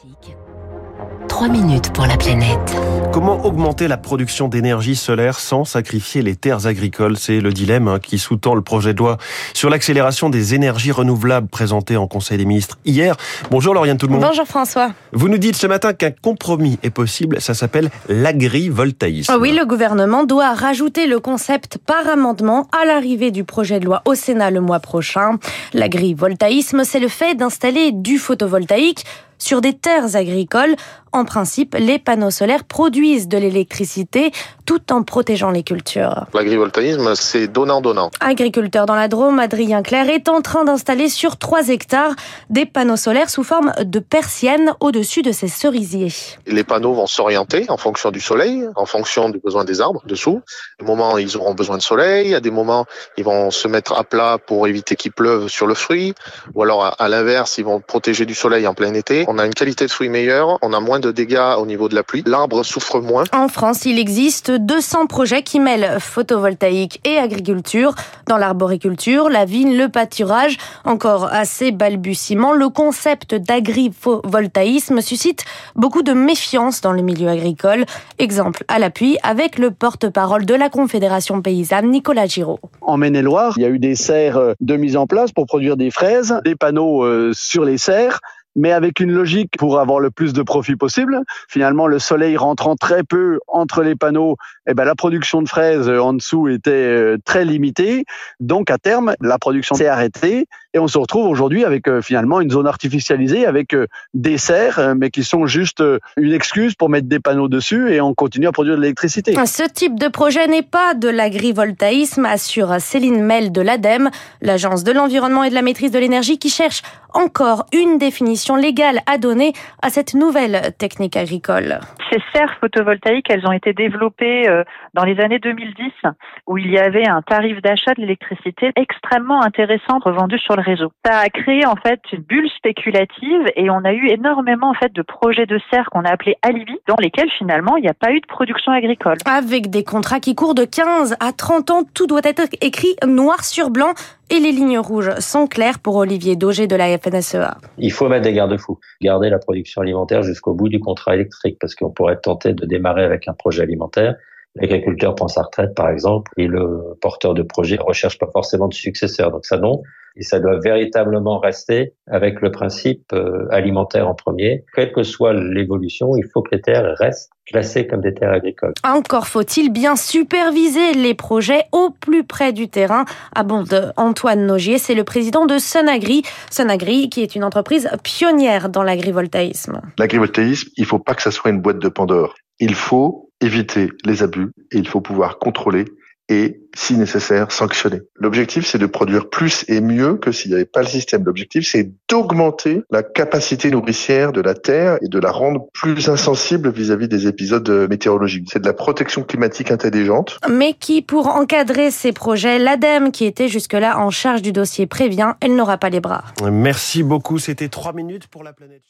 Classique. 3 minutes pour la planète. Comment augmenter la production d'énergie solaire sans sacrifier les terres agricoles? C'est le dilemme hein, qui sous-tend le projet de loi sur l'accélération des énergies renouvelables présenté en Conseil des ministres hier. Bonjour Lauriane tout le monde. Bonjour François. Vous nous dites ce matin qu'un compromis est possible, ça s'appelle l'agrivoltaïsme. Oui, le gouvernement doit rajouter le concept par amendement à l'arrivée du projet de loi au Sénat le mois prochain. L'agrivoltaïsme, c'est le fait d'installer du photovoltaïque sur des terres agricoles. En principe, les panneaux solaires produisent de l'électricité tout en protégeant les cultures. L'agrivoltaïsme, c'est donnant-donnant. Agriculteur dans la Drôme, Adrien Claire est en train d'installer sur 3 hectares des panneaux solaires sous forme de persiennes au-dessus de ses cerisiers. Les panneaux vont s'orienter en fonction du soleil, en fonction du besoin des arbres dessous. À des moments, ils auront besoin de soleil. À des moments, ils vont se mettre à plat pour éviter qu'il pleuve sur le fruit. Ou alors, à l'inverse, ils vont protéger du soleil en plein été. On a une qualité de fruit meilleure, on a moins de dégâts au niveau de la pluie. L'arbre souffre moins. En France, il existe 200 projets qui mêlent photovoltaïque et agriculture. Dans l'arboriculture, la vigne, le pâturage, encore assez balbutiement, le concept d'agrivoltaïsme suscite beaucoup de méfiance dans le milieu agricole. Exemple à l'appui avec le porte-parole de la Confédération paysanne, Nicolas Giraud. En Maine-et-Loire, il y a eu des serres de mise en place pour produire des fraises, des panneaux euh, sur les serres mais avec une logique pour avoir le plus de profit possible. Finalement, le soleil rentrant très peu entre les panneaux, eh ben, la production de fraises en dessous était euh, très limitée. Donc, à terme, la production s'est arrêtée et on se retrouve aujourd'hui avec euh, finalement une zone artificialisée avec euh, des serres, mais qui sont juste une excuse pour mettre des panneaux dessus et on continue à produire de l'électricité. Ce type de projet n'est pas de l'agrivoltaïsme, assure Céline Mel de l'ADEME, l'Agence de l'environnement et de la maîtrise de l'énergie qui cherche encore une définition légale à donner à cette nouvelle technique agricole. Ces serres photovoltaïques, elles ont été développées euh, dans les années 2010 où il y avait un tarif d'achat de l'électricité extrêmement intéressant revendu sur le réseau. Ça a créé en fait une bulle spéculative et on a eu énormément en fait de projets de serres qu'on a appelés alibi dans lesquels finalement il n'y a pas eu de production agricole. Avec des contrats qui courent de 15 à 30 ans, tout doit être écrit noir sur blanc et les lignes rouges sont claires pour Olivier Daugé de la FNSEA. Il faut mettre des garde-fous, garder la production alimentaire jusqu'au bout du contrat électrique, parce qu'on pourrait tenter de démarrer avec un projet alimentaire. L'agriculteur prend sa retraite, par exemple, et le porteur de projet ne recherche pas forcément de successeur. Donc ça, non. Et ça doit véritablement rester avec le principe euh, alimentaire en premier. Quelle que soit l'évolution, il faut que les terres restent classées comme des terres agricoles. Encore faut-il bien superviser les projets au plus près du terrain, abonde Antoine Nogier. C'est le président de Sunagri. Sunagri, qui est une entreprise pionnière dans l'agrivoltaïsme. L'agrivoltaïsme, il faut pas que ça soit une boîte de Pandore. Il faut éviter les abus et il faut pouvoir contrôler et, si nécessaire, sanctionner. L'objectif, c'est de produire plus et mieux que s'il n'y avait pas le système. L'objectif, c'est d'augmenter la capacité nourricière de la Terre et de la rendre plus insensible vis-à-vis des épisodes météorologiques. C'est de la protection climatique intelligente. Mais qui, pour encadrer ces projets, l'ADEME, qui était jusque-là en charge du dossier, prévient, elle n'aura pas les bras. Merci beaucoup. C'était trois minutes pour la planète.